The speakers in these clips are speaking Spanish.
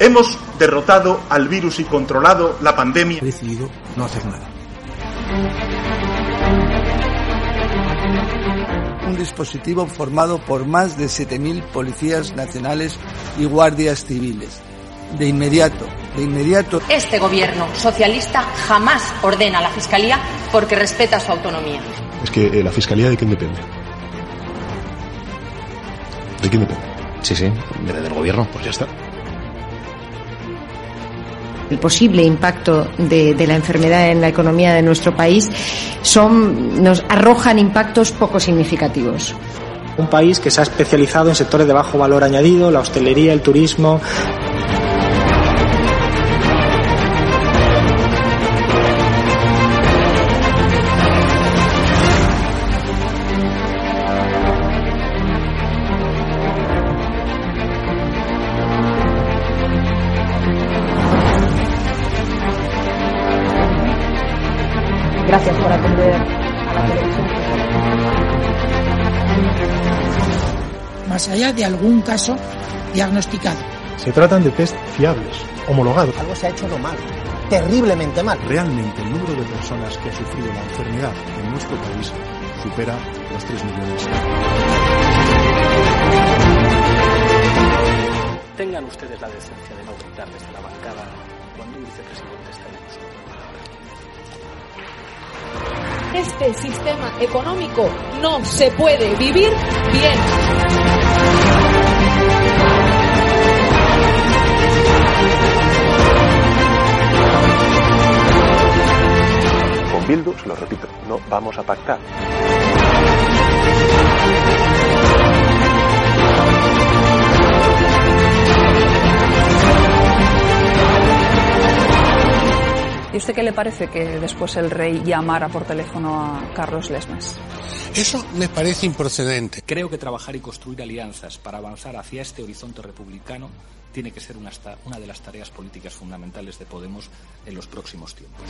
Hemos derrotado al virus y controlado la pandemia. He decidido no hacer nada. Un dispositivo formado por más de 7.000 policías nacionales y guardias civiles. De inmediato, de inmediato. Este gobierno socialista jamás ordena a la Fiscalía porque respeta su autonomía. Es que eh, la Fiscalía de quién depende. ¿De quién depende? Sí, sí, del gobierno. Pues ya está. El posible impacto de, la enfermedad en la economía de nuestro país son, nos arrojan impactos poco significativos. Un país que se ha especializado en sectores de bajo valor añadido, la hostelería, el turismo. De algún caso diagnosticado. Se tratan de test fiables, homologados. Algo se ha hecho no mal, terriblemente mal. Realmente el número de personas que ha sufrido la enfermedad en nuestro país supera los 3 millones. Tengan ustedes la decencia de no gritar desde la bancada cuando un vicepresidente está en uso. Este sistema económico no se puede vivir bien. Bildu, se lo repito, no vamos a pactar. ¿Y usted qué le parece que después el rey llamara por teléfono a Carlos Lesmes? Eso me parece improcedente. Creo que trabajar y construir alianzas para avanzar hacia este horizonte republicano tiene que ser una, de las tareas políticas fundamentales de Podemos en los próximos tiempos.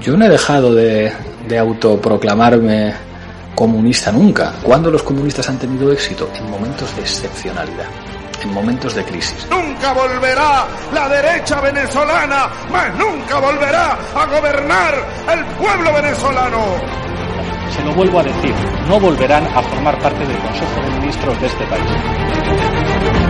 Yo no he dejado de, de autoproclamarme comunista nunca. ¿Cuándo los comunistas han tenido éxito? En momentos de excepcionalidad, en momentos de crisis. Nunca volverá la derecha venezolana, más nunca volverá a gobernar el pueblo venezolano. Se lo vuelvo a decir, no volverán a formar parte del Consejo de Ministros de este país.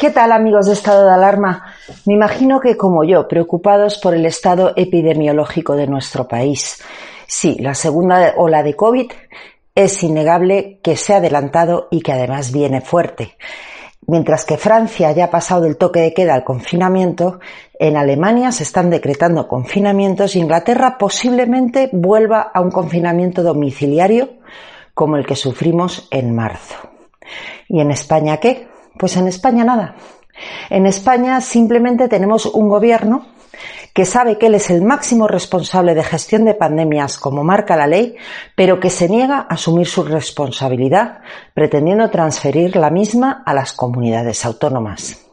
¿Qué tal amigos de estado de alarma? Me imagino que como yo, preocupados por el estado epidemiológico de nuestro país. Sí, la segunda ola de COVID es innegable que se ha adelantado y que además viene fuerte. Mientras que Francia ya ha pasado del toque de queda al confinamiento, en Alemania se están decretando confinamientos y Inglaterra posiblemente vuelva a un confinamiento domiciliario como el que sufrimos en marzo. ¿Y en España qué? Pues en España nada. En España simplemente tenemos un gobierno que sabe que él es el máximo responsable de gestión de pandemias como marca la ley, pero que se niega a asumir su responsabilidad, pretendiendo transferir la misma a las comunidades autónomas.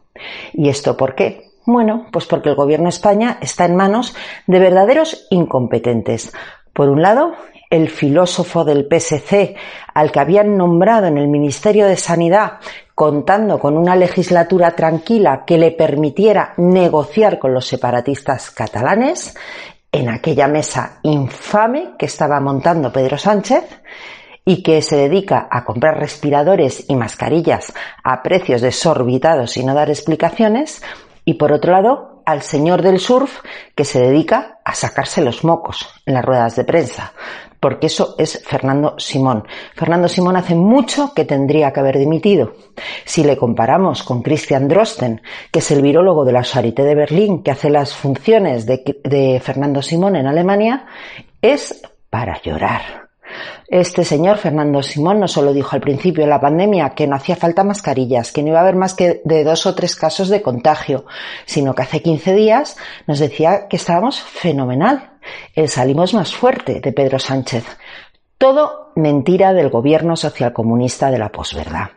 ¿Y esto por qué? Bueno, pues porque el Gobierno de España está en manos de verdaderos incompetentes. Por un lado, el filósofo del PSC, al que habían nombrado en el Ministerio de Sanidad, contando con una legislatura tranquila que le permitiera negociar con los separatistas catalanes, en aquella mesa infame que estaba montando Pedro Sánchez, y que se dedica a comprar respiradores y mascarillas a precios desorbitados y no dar explicaciones, y por otro lado al señor del surf que se dedica a sacarse los mocos en las ruedas de prensa, porque eso es Fernando Simón. Fernando Simón hace mucho que tendría que haber dimitido. Si le comparamos con Christian Drosten, que es el virólogo de la Charité de Berlín, que hace las funciones de, de Fernando Simón en Alemania, es para llorar. Este señor, Fernando Simón, no solo dijo al principio de la pandemia que no hacía falta mascarillas, que no iba a haber más que de dos o tres casos de contagio, sino que hace 15 días nos decía que estábamos fenomenal. El salimos más fuerte de Pedro Sánchez. Todo mentira del gobierno socialcomunista de la posverdad.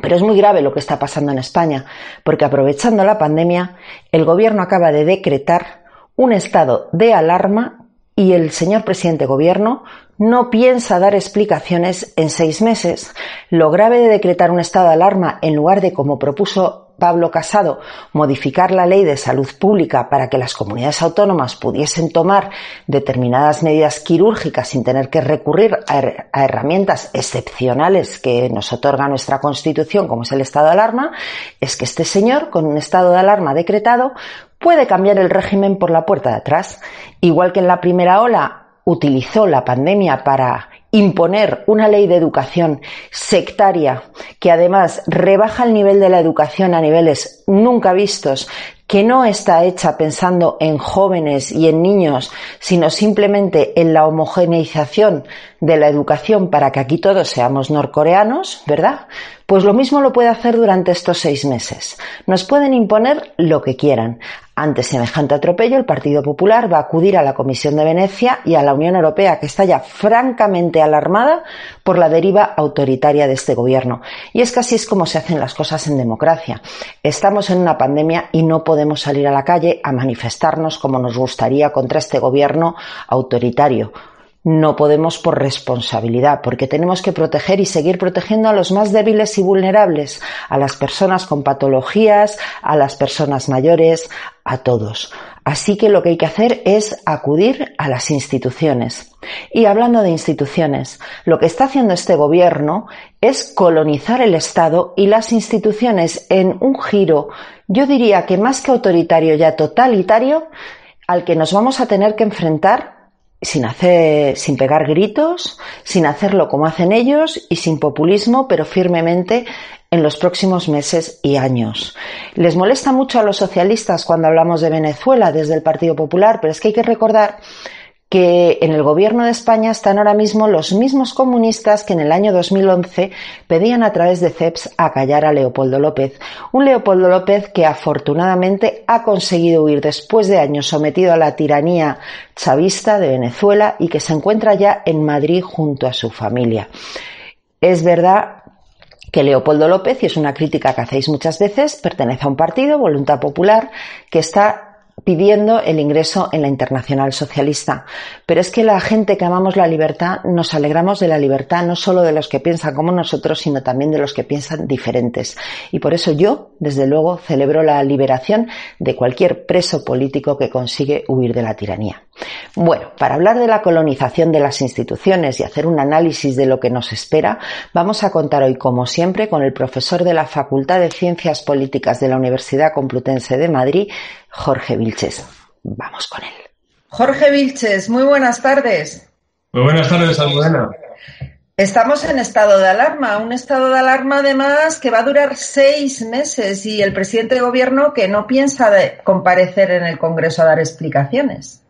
Pero es muy grave lo que está pasando en España, porque aprovechando la pandemia, el gobierno acaba de decretar un estado de alarma y el señor presidente gobierno no piensa dar explicaciones en seis meses. Lo grave de decretar un estado de alarma en lugar de, como propuso Pablo Casado, modificar la ley de salud pública para que las comunidades autónomas pudiesen tomar determinadas medidas quirúrgicas sin tener que recurrir a, herramientas excepcionales que nos otorga nuestra Constitución, como es el estado de alarma, es que este señor, con un estado de alarma decretado, puede cambiar el régimen por la puerta de atrás. Igual que en la primera ola utilizó la pandemia para imponer una ley de educación sectaria que además rebaja el nivel de la educación a niveles nunca vistos, que no está hecha pensando en jóvenes y en niños, sino simplemente en la homogeneización de la educación para que aquí todos seamos norcoreanos, ¿verdad? Pues lo mismo lo puede hacer durante estos seis meses. Nos pueden imponer lo que quieran. Ante semejante atropello, el Partido Popular va a acudir a la Comisión de Venecia y a la Unión Europea, que está ya francamente alarmada por la deriva autoritaria de este gobierno. Y es que así es como se hacen las cosas en democracia. Estamos en una pandemia y no podemos salir a la calle a manifestarnos como nos gustaría contra este gobierno autoritario no podemos por responsabilidad, porque tenemos que proteger y seguir protegiendo a los más débiles y vulnerables, a las personas con patologías, a las personas mayores, a todos. Así que lo que hay que hacer es acudir a las instituciones. Y hablando de instituciones, lo que está haciendo este gobierno es colonizar el Estado y las instituciones en un giro, yo diría que más que autoritario ya totalitario, al que nos vamos a tener que enfrentar sin hacer, sin pegar gritos, sin hacerlo como hacen ellos y sin populismo, pero firmemente en los próximos meses y años. Les molesta mucho a los socialistas cuando hablamos de Venezuela desde el Partido Popular, pero es que hay que recordar que en el gobierno de España están ahora mismo los mismos comunistas que en el año 2011 pedían a través de CEPS a callar a Leopoldo López. Un Leopoldo López que afortunadamente ha conseguido huir después de años sometido a la tiranía chavista de Venezuela y que se encuentra ya en Madrid junto a su familia. Es verdad que Leopoldo López, y es una crítica que hacéis muchas veces, pertenece a un partido, Voluntad Popular, que está pidiendo el ingreso en la Internacional Socialista. Pero es que la gente que amamos la libertad nos alegramos de la libertad no solo de los que piensan como nosotros, sino también de los que piensan diferentes. Y por eso yo, desde luego, celebro la liberación de cualquier preso político que consigue huir de la tiranía. Bueno, para hablar de la colonización de las instituciones y hacer un análisis de lo que nos espera, vamos a contar hoy, como siempre, con el profesor de la Facultad de Ciencias Políticas de la Universidad Complutense de Madrid, Jorge Vilches. Vamos con él. Jorge Vilches, muy buenas tardes. Muy buenas tardes, Almudena. Estamos en estado de alarma, un estado de alarma además que va a durar seis meses y el presidente de gobierno que no piensa de comparecer en el Congreso a dar explicaciones.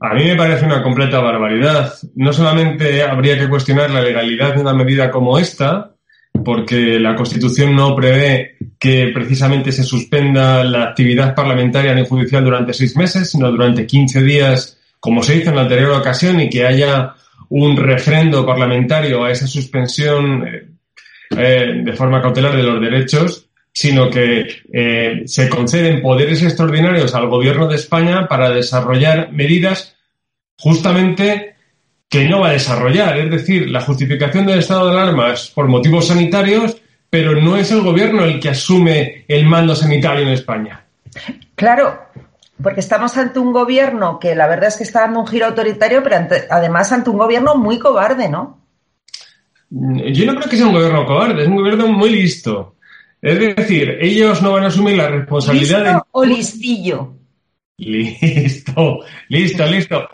A mí me parece una completa barbaridad. No solamente habría que cuestionar la legalidad de una medida como esta, porque la Constitución no prevé que precisamente se suspenda la actividad parlamentaria ni judicial durante seis meses, sino durante 15 días, como se hizo en la anterior ocasión, y que haya un refrendo parlamentario a esa suspensión eh, eh, de forma cautelar de los derechos, sino que eh, se conceden poderes extraordinarios al Gobierno de España para desarrollar medidas justamente que no va a desarrollar. Es decir, la justificación del estado de alarma es por motivos sanitarios, pero no es el Gobierno el que asume el mando sanitario en España. Claro, porque estamos ante un gobierno que la verdad es que está dando un giro autoritario, pero además ante un gobierno muy cobarde, ¿no? Yo no creo que sea un gobierno cobarde, es un gobierno muy listo. Es decir, ellos no van a asumir la responsabilidad ¿Listo o listillo? Listo, listo, listo.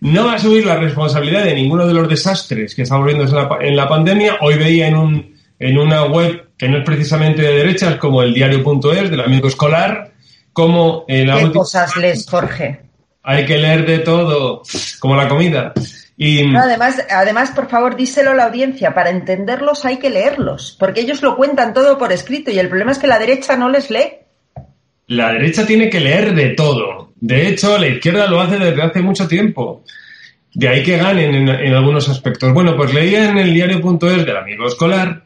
No va a asumir la responsabilidad de ninguno de los desastres que estamos viendo en la, en la pandemia. Hoy veía en, un, en una web que no es precisamente de derechas, como el diario.es del amigo escolar, como en la ¿Qué cosas lees, Jorge? Hay que leer de todo, como la comida. Y... además, además, por favor, díselo a la audiencia. Para entenderlos hay que leerlos, porque ellos lo cuentan todo por escrito y el problema es que la derecha no les lee. La derecha tiene que leer de todo. De hecho, la izquierda lo hace desde hace mucho tiempo. De ahí que ganen en, algunos aspectos. Bueno, pues leía en el diario.es del amigo escolar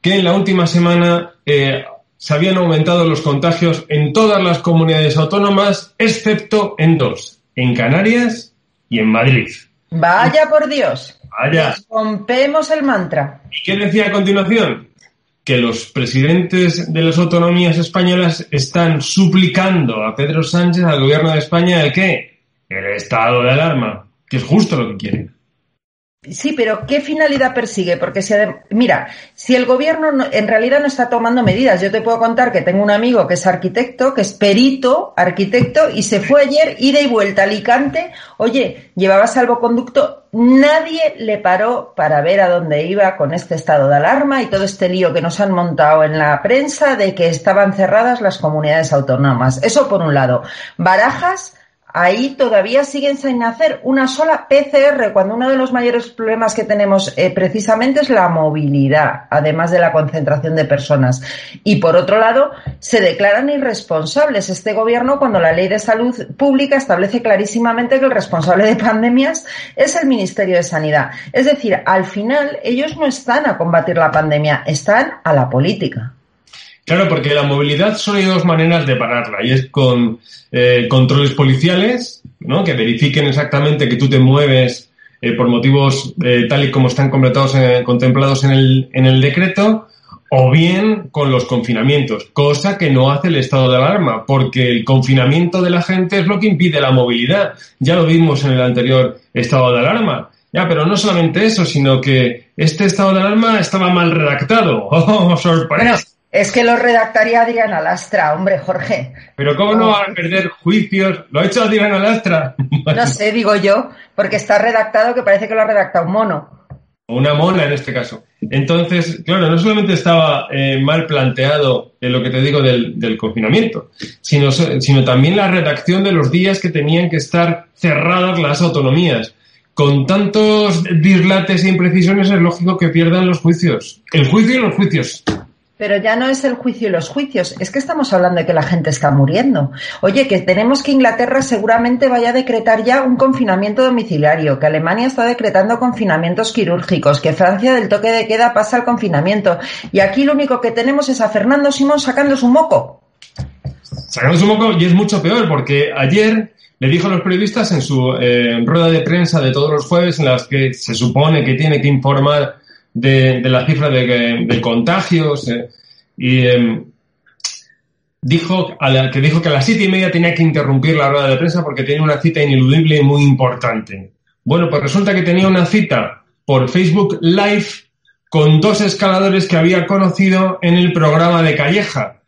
que en la última semana eh, se habían aumentado los contagios en todas las comunidades autónomas, excepto en dos, en Canarias y en Madrid. Vaya por Dios. Vaya. Rompemos el mantra. ¿Y qué decía a continuación? Que los presidentes de las autonomías españolas están suplicando a Pedro Sánchez, al gobierno de España, el qué? El estado de alarma, que es justo lo que quieren. Sí, pero ¿qué finalidad persigue? Porque si, mira, si el gobierno en realidad no está tomando medidas, yo te puedo contar que tengo un amigo que es arquitecto, que es perito, arquitecto, y se fue ayer ida y vuelta a Alicante. Oye, llevaba salvoconducto, nadie le paró para ver a dónde iba con este estado de alarma y todo este lío que nos han montado en la prensa de que estaban cerradas las comunidades autónomas. Eso por un lado. Barajas ahí todavía siguen sin hacer una sola PCR, cuando uno de los mayores problemas que tenemos eh, precisamente es la movilidad, además de la concentración de personas. Y por otro lado, se declaran irresponsables este gobierno cuando la ley de salud pública establece clarísimamente que el responsable de pandemias es el Ministerio de Sanidad. Es decir, al final ellos no están a combatir la pandemia, están a la política. Claro, porque la movilidad solo hay dos maneras de pararla y es con eh, controles policiales, ¿no? Que verifiquen exactamente que tú te mueves eh, por motivos eh, tal y como están completados, contemplados en el, en el decreto, o bien con los confinamientos, cosa que no hace el estado de alarma, porque el confinamiento de la gente es lo que impide la movilidad. Ya lo vimos en el anterior estado de alarma. Ya, pero no solamente eso, sino que este estado de alarma estaba mal redactado. ¡Oh, sorpresa! Es que lo redactaría Adriana Lastra, hombre, Jorge. Pero ¿cómo no va a perder juicios? ¿Lo ha hecho Adriana Lastra? no sé, digo yo, porque está redactado que parece que lo ha redactado un mono. O una mona en este caso. Entonces, claro, no solamente estaba eh, mal planteado en lo que te digo del, del confinamiento, sino, sino también la redacción de los días que tenían que estar cerradas las autonomías. Con tantos dislates e imprecisiones es lógico que pierdan los juicios. El juicio y los juicios. Pero ya no es el juicio y los juicios, es que estamos hablando de que la gente está muriendo. Oye, que tenemos que Inglaterra seguramente vaya a decretar ya un confinamiento domiciliario, que Alemania está decretando confinamientos quirúrgicos, que Francia del toque de queda pasa al confinamiento. Y aquí lo único que tenemos es a Fernando Simón sacando su moco. Sacando su moco y es mucho peor, porque ayer le dijo a los periodistas en su eh, rueda de prensa de todos los jueves, en las que se supone que tiene que informar de, la cifra de, contagios y em, dijo a la, que dijo que a las siete y media tenía que interrumpir la rueda de prensa porque tenía una cita ineludible y muy importante. Bueno, pues resulta que tenía una cita por Facebook Live con dos escaladores que había conocido en el programa de Calleja.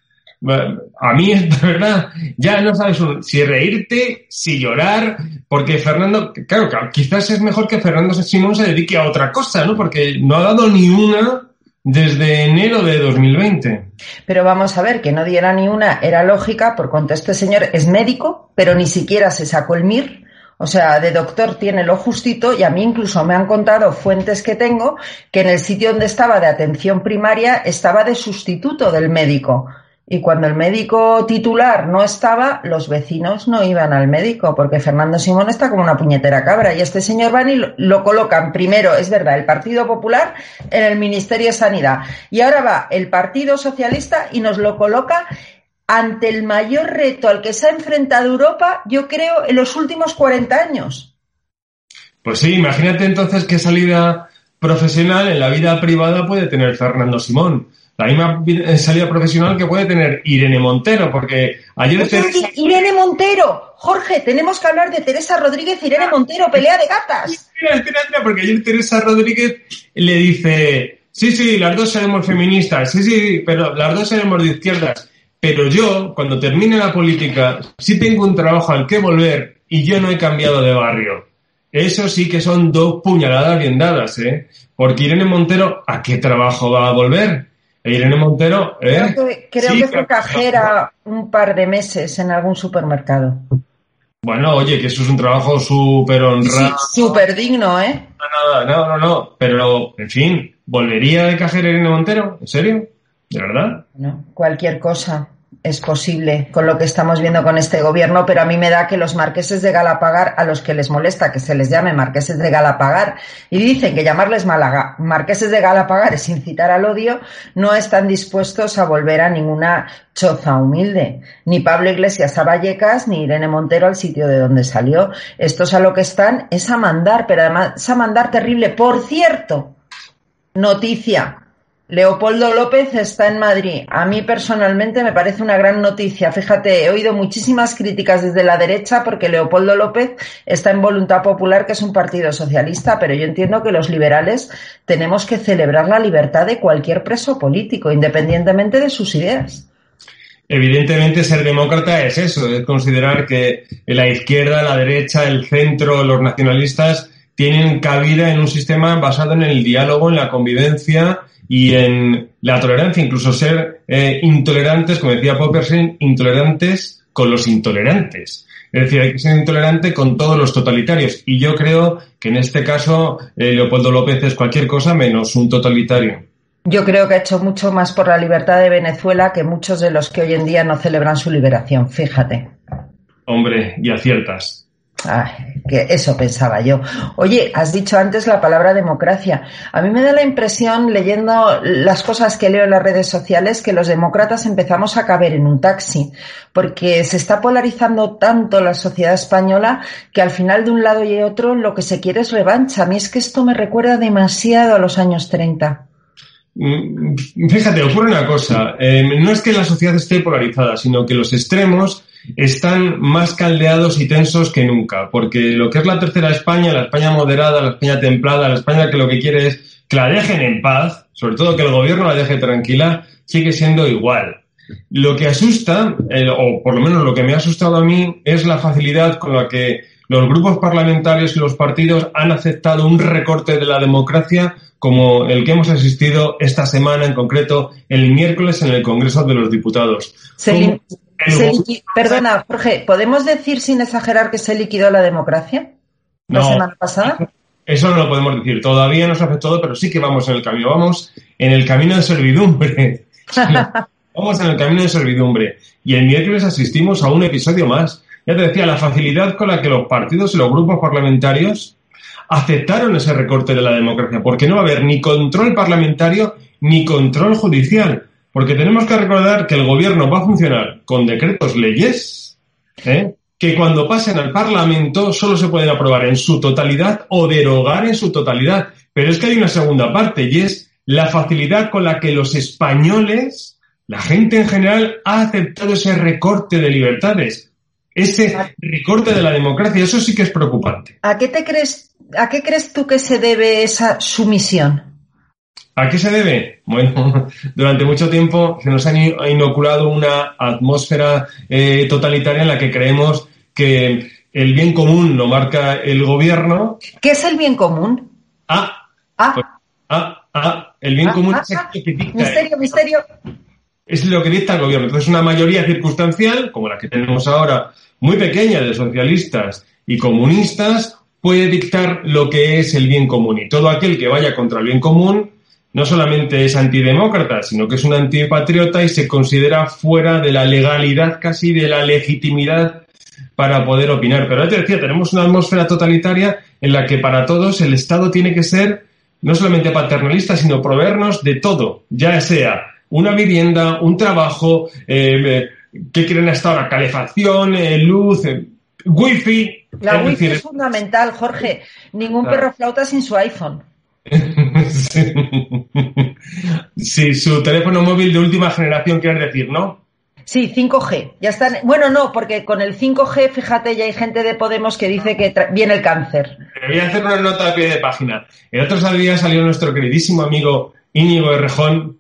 A mí, es verdad, ya no sabes si reírte, si llorar, porque Fernando, claro, quizás es mejor que Fernando Simón se dedique a otra cosa, ¿no? Porque no ha dado ni una desde enero de 2020. Pero vamos a ver, que no diera ni una era lógica por cuanto este señor es médico, pero ni siquiera se sacó el MIR. O sea, de doctor tiene lo justito y a mí incluso me han contado fuentes que tengo que en el sitio donde estaba de atención primaria estaba de sustituto del médico. Y cuando el médico titular no estaba, los vecinos no iban al médico, porque Fernando Simón está como una puñetera cabra. Y este señor van y lo, colocan primero, es verdad, el Partido Popular en el Ministerio de Sanidad. Y ahora va el Partido Socialista y nos lo coloca ante el mayor reto al que se ha enfrentado Europa, yo creo, en los últimos 40 años. Pues sí, imagínate entonces qué salida profesional en la vida privada puede tener Fernando Simón la misma eh, salida profesional que puede tener Irene Montero, porque ayer... Teresa... Irene Montero, Jorge, tenemos que hablar de Teresa Rodríguez y Irene Montero, pelea de gatas. Espera, espera, espera, porque ayer Teresa Rodríguez le dice, sí, sí, las dos seremos feministas, sí, sí, pero las dos seremos de izquierdas, pero yo, cuando termine la política, sí tengo un trabajo al que volver y yo no he cambiado de barrio. Eso sí que son dos puñaladas bien dadas, ¿eh? Porque Irene Montero, ¿a qué trabajo va a volver? Irene Montero, ¿eh? Creo que, fue cajera un par de meses en algún supermercado. Bueno, oye, que eso es un trabajo súper honrado. súper digno, ¿eh? No, no, no, no, pero, en fin, ¿volvería de cajera Irene Montero? ¿En serio? ¿De verdad? No, cualquier cosa es posible con lo que estamos viendo con este gobierno, pero a mí me da que los marqueses de Galapagar, a los que les molesta que se les llame marqueses de Galapagar, y dicen que llamarles Málaga marqueses de Galapagar es incitar al odio, no están dispuestos a volver a ninguna choza humilde. Ni Pablo Iglesias a Vallecas, ni Irene Montero al sitio de donde salió. Estos a lo que están es a mandar, pero además a mandar terrible. Por cierto, noticia, Leopoldo López está en Madrid. A mí personalmente me parece una gran noticia. Fíjate, he oído muchísimas críticas desde la derecha porque Leopoldo López está en Voluntad Popular, que es un partido socialista, pero yo entiendo que los liberales tenemos que celebrar la libertad de cualquier preso político, independientemente de sus ideas. Evidentemente, ser demócrata es eso, es considerar que la izquierda, la derecha, el centro, los nacionalistas tienen cabida en un sistema basado en el diálogo, en la convivencia y en la tolerancia, incluso ser eh, intolerantes, como decía Poppersen, intolerantes con los intolerantes. Es decir, hay que ser intolerante con todos los totalitarios. Y yo creo que en este caso eh, Leopoldo López es cualquier cosa menos un totalitario. Yo creo que ha hecho mucho más por la libertad de Venezuela que muchos de los que hoy en día no celebran su liberación, fíjate. Hombre, y aciertas. Ay, que eso pensaba yo. Oye, has dicho antes la palabra democracia. A mí me da la impresión, leyendo las cosas que leo en las redes sociales, que los demócratas empezamos a caber en un taxi, porque se está polarizando tanto la sociedad española que al final de un lado y otro lo que se quiere es revancha. A mí es que esto me recuerda demasiado a los años 30. Mm, fíjate, ocurre una cosa. Eh, no es que la sociedad esté polarizada, sino que los extremos están más caldeados y tensos que nunca, porque lo que es la tercera España, la España moderada, la España templada, la España que lo que quiere es que la dejen en paz, sobre todo que el gobierno la deje tranquila, sigue siendo igual. Lo que asusta, o por lo menos lo que me ha asustado a mí, es la facilidad con la que los grupos parlamentarios y los partidos han aceptado un recorte de la democracia como el que hemos asistido esta semana, en concreto el miércoles en el Congreso de los Diputados. Perdona, Jorge, ¿podemos decir sin exagerar que se liquidó la democracia la semana pasada? Eso no lo podemos decir. Todavía no se ha afectado, pero sí que vamos en el camino. Vamos en el camino de servidumbre. vamos en el camino de servidumbre. Y el miércoles asistimos a un episodio más. Ya te decía, la facilidad con la que los partidos y los grupos parlamentarios aceptaron ese recorte de la democracia, porque no va a haber ni control parlamentario ni control judicial. Porque tenemos que recordar que el gobierno va a funcionar con decretos leyes, ¿eh? que cuando pasen al Parlamento solo se pueden aprobar en su totalidad o derogar en su totalidad. Pero es que hay una segunda parte y es la facilidad con la que los españoles, la gente en general, ha aceptado ese recorte de libertades, ese recorte de la democracia. Eso sí que es preocupante. ¿A qué te crees, a qué crees tú que se debe esa sumisión? ¿A qué se debe? Bueno, durante mucho tiempo se nos ha inoculado una atmósfera eh, totalitaria en la que creemos que el bien común lo marca el gobierno. ¿Qué es el bien común? Ah, ah, pues, ah, ah el bien ah, común ah, es ah. el que dicta Misterio, misterio. es lo que dicta el gobierno. Entonces, una mayoría circunstancial, como la que tenemos ahora, muy pequeña de socialistas y comunistas, puede dictar lo que es el bien común. Y todo aquel que vaya contra el bien común no solamente es antidemócrata, sino que es un antipatriota y se considera fuera de la legalidad, casi de la legitimidad para poder opinar. Pero ya te decía, tenemos una atmósfera totalitaria en la que para todos el Estado tiene que ser no solamente paternalista, sino proveernos de todo, ya sea una vivienda, un trabajo, eh, ¿qué quieren hasta ahora? Calefacción, eh, luz, eh, wifi. La es wifi decir, es fundamental, Jorge. Ningún Claro. perro flauta sin su iPhone. sí, su teléfono móvil de última generación, quieres decir, ¿no? Sí, 5G. Ya están. Bueno, no, porque con el 5G, fíjate, ya hay gente de Podemos que dice que viene el cáncer. Voy a hacer una nota a pie de página. El otro día salió nuestro queridísimo amigo Íñigo Errejón,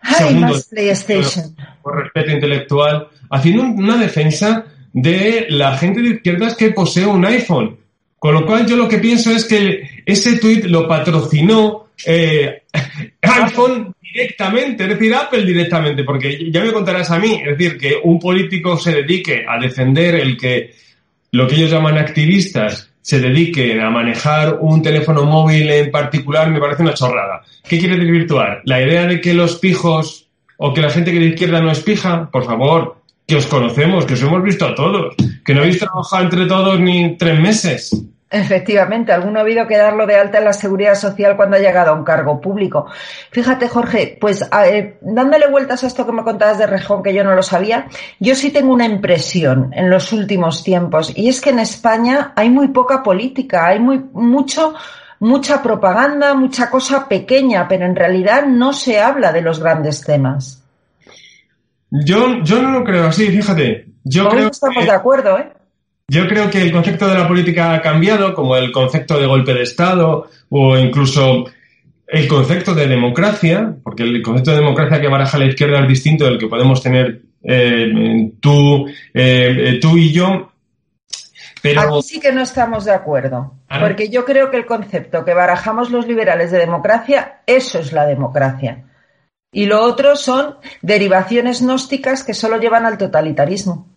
Ay, Segundo. más PlayStation. por respeto intelectual, haciendo un- una defensa de la gente de izquierdas que posee un iPhone. Con lo cual yo lo que pienso es que ese tuit lo patrocinó eh, iPhone directamente, es decir, Apple directamente, porque ya me contarás a mí, es decir, que un político se dedique a defender el que lo que ellos llaman activistas se dediquen a manejar un teléfono móvil en particular me parece una chorrada. ¿Qué quiere desvirtuar? ¿La idea de que los pijos o que la gente que de izquierda no es pija? Por favor, que os conocemos, que os hemos visto a todos, que no habéis trabajado entre todos ni tres meses. Efectivamente, alguno ha habido que darlo de alta en la seguridad social cuando ha llegado a un cargo público. Fíjate, Jorge, pues dándole vueltas a esto que me contabas de Rejón, que yo no lo sabía, yo sí tengo una impresión en los últimos tiempos, y es que en España hay muy poca política, hay muy mucho mucha propaganda, mucha cosa pequeña, pero en realidad no se habla de los grandes temas. Yo, yo no lo creo así, fíjate. Yo Con creo estamos que- de acuerdo, ¿eh? Yo creo que el concepto de la política ha cambiado, como el concepto de golpe de Estado o incluso el concepto de democracia, porque el concepto de democracia que baraja la izquierda es distinto del que podemos tener eh, tú, eh, tú y yo. Pero Aquí sí que no estamos de acuerdo, Ah. porque yo creo que el concepto que barajamos los liberales de democracia, eso es la democracia. Y lo otro son derivaciones gnósticas que solo llevan al totalitarismo.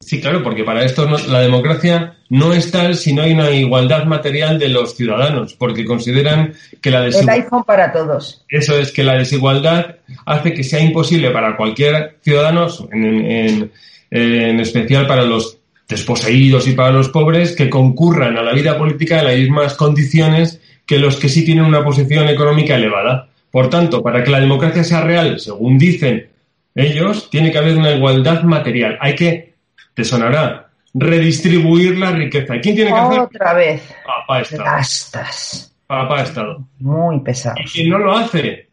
sí, claro, porque para esto no- la democracia no es tal si no hay una igualdad material de los ciudadanos, porque consideran que la El desigualdad iPhone para todos. Eso es que la desigualdad hace que sea imposible para cualquier ciudadano, en, en- en especial para los desposeídos y para los pobres, que concurran a la vida política en las mismas condiciones que los que sí tienen una posición económica elevada. Por tanto, para que la democracia sea real, según dicen ellos, tiene que haber una igualdad material. Hay que, te sonará, redistribuir la riqueza. ¿Y quién tiene que hacer? Otra vez. Papá Estado. Gastas. Papá Estado. Muy pesados. Y quien no lo hace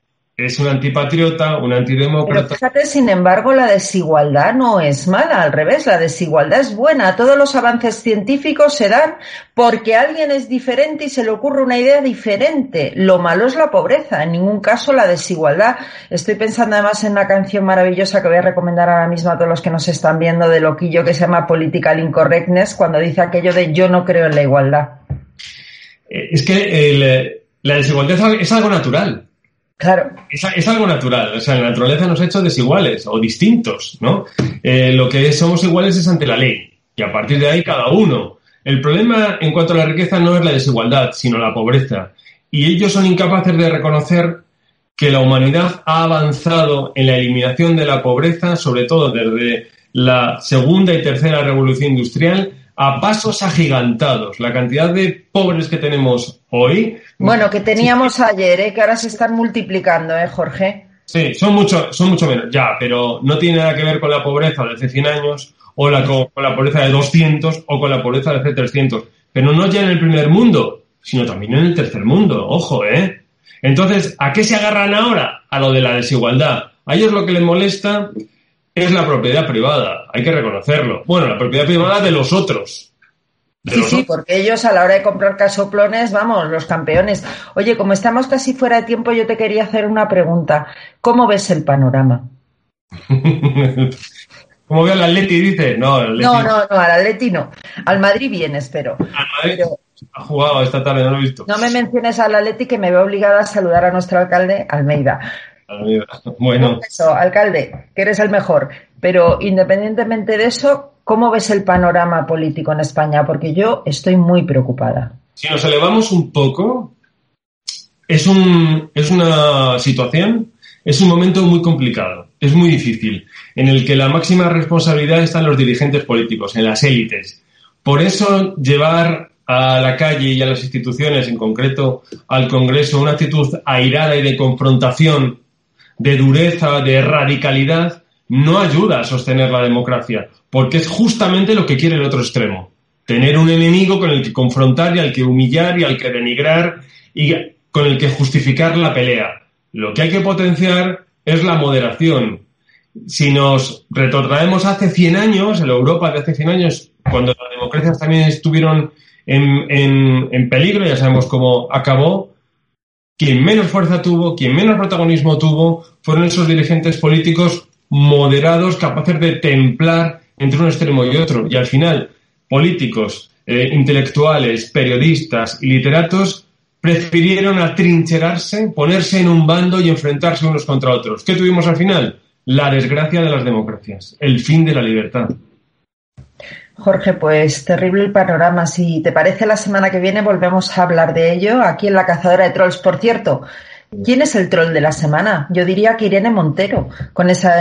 es un antipatriota, un Pero antidemócrata. fíjate, sin embargo, la desigualdad no es mala, al revés, la desigualdad es buena. Todos los avances científicos se dan porque alguien es diferente y se le ocurre una idea diferente. Lo malo es la pobreza, en ningún caso la desigualdad. Estoy pensando además en una canción maravillosa que voy a recomendar ahora mismo a todos los que nos están viendo de Loquillo que se llama Political Incorrectness, cuando dice aquello de yo no creo en la igualdad. Eh, Es que el, eh, la desigualdad es al- es algo natural. Es algo natural. O sea, la naturaleza nos ha hecho desiguales o distintos, ¿no? Eh, lo que somos iguales es ante la ley. Y a partir de ahí cada uno. El problema en cuanto a la riqueza no es la desigualdad, sino la pobreza. Y ellos son incapaces de reconocer que la humanidad ha avanzado en la eliminación de la pobreza, sobre todo desde la segunda y tercera revolución industrial, a pasos agigantados. La cantidad de pobres que tenemos hoy Bueno, que teníamos ayer, ¿eh? que ahora se están multiplicando, ¿eh, Jorge? Sí, son mucho, son mucho menos, ya, pero no tiene nada que ver con la pobreza de hace 100 años, o la, con, con la pobreza de 200, o con la pobreza de hace 300. Pero no ya en el primer mundo, sino también en el tercer mundo, ojo, ¿eh? Entonces, ¿a qué se agarran ahora? A lo de la desigualdad. A ellos lo que les molesta es la propiedad privada, hay que reconocerlo. Bueno, la propiedad privada de los otros. Sí, sí, porque ellos a la hora de comprar casoplones, vamos, los campeones. Oye, como estamos casi fuera de tiempo, yo te quería hacer una pregunta. ¿Cómo ves el panorama? ¿Cómo ve al Atleti, dice? No, al Atleti. No, no, no, al Atleti no. Al Madrid bien, espero. Al Madrid ha jugado esta tarde, no lo he visto. No me menciones al Atleti que me veo obligada a saludar a nuestro alcalde, Almeida. Bueno. Eso, alcalde, que eres el mejor. Pero independientemente de eso, ¿Cómo ves el panorama político en España? Porque yo estoy muy preocupada. Si nos elevamos un poco, es, un, es una situación, es un momento muy complicado, es muy difícil, en el que la máxima responsabilidad está en los dirigentes políticos, en las élites. Por eso llevar a la calle y a las instituciones, en concreto al Congreso, una actitud airada y de confrontación, de dureza, de radicalidad, no ayuda a sostener la democracia porque es justamente lo que quiere el otro extremo. Tener un enemigo con el que confrontar y al que humillar y al que denigrar y con el que justificar la pelea. Lo que hay que potenciar es la moderación. Si nos retrotraemos hace 100 años, en la Europa de hace 100 años, cuando las democracias también estuvieron en, en peligro, ya sabemos cómo acabó, quien menos fuerza tuvo, quien menos protagonismo tuvo, fueron esos dirigentes políticos moderados, capaces de templar entre un extremo y otro. Y al final, políticos, eh, intelectuales, periodistas y literatos prefirieron atrincherarse, ponerse en un bando y enfrentarse unos contra otros. ¿Qué tuvimos al final? La desgracia de las democracias, el fin de la libertad. Jorge, pues terrible el panorama. Si te parece, la semana que viene volvemos a hablar de ello aquí en la Cazadora de Trolls. Por cierto, ¿quién es el troll de la semana? Yo diría que Irene Montero, con esa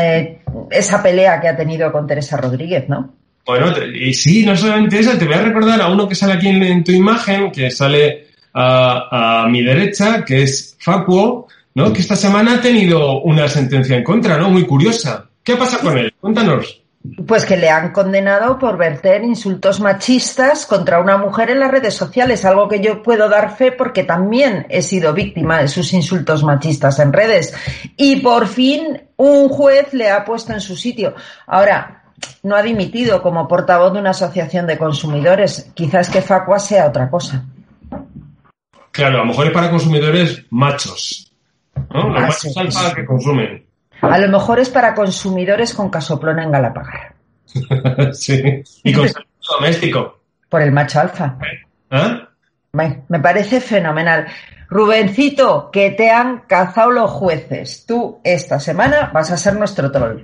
esa pelea que ha tenido con Teresa Rodríguez, ¿no? Bueno, y sí, no solamente esa, te voy a recordar a uno que sale aquí en, tu imagen, que sale a, mi derecha, que es Facuo, ¿no? Que esta semana ha tenido una sentencia en contra, ¿no? Muy curiosa. ¿Qué pasa con él? Cuéntanos. Pues que le han condenado por verter insultos machistas contra una mujer en las redes sociales, algo que yo puedo dar fe porque también he sido víctima de sus insultos machistas en redes. Y por fin un juez le ha puesto en su sitio. Ahora, no ha dimitido como portavoz de una asociación de consumidores. Quizás que Facua sea otra cosa. Claro, a lo mejor es para consumidores machos. ¿no? Los ah, machos alfa que consumen. A lo mejor es para consumidores con casoplona en Galapagar. sí, y con doméstico. Por el macho alfa. ¿Eh? Me parece fenomenal. Rubencito, que te han cazado los jueces. Tú esta semana vas a ser nuestro troll.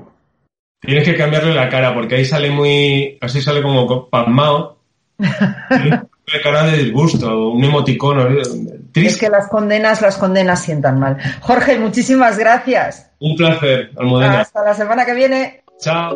Tienes que cambiarle la cara porque ahí sale muy. Así sale como pasmado. Una cara de disgusto, un emoticono. Es que las condenas, las condenas sientan mal. Jorge, muchísimas gracias. Un placer, Almudena. Hasta la semana que viene. Chao.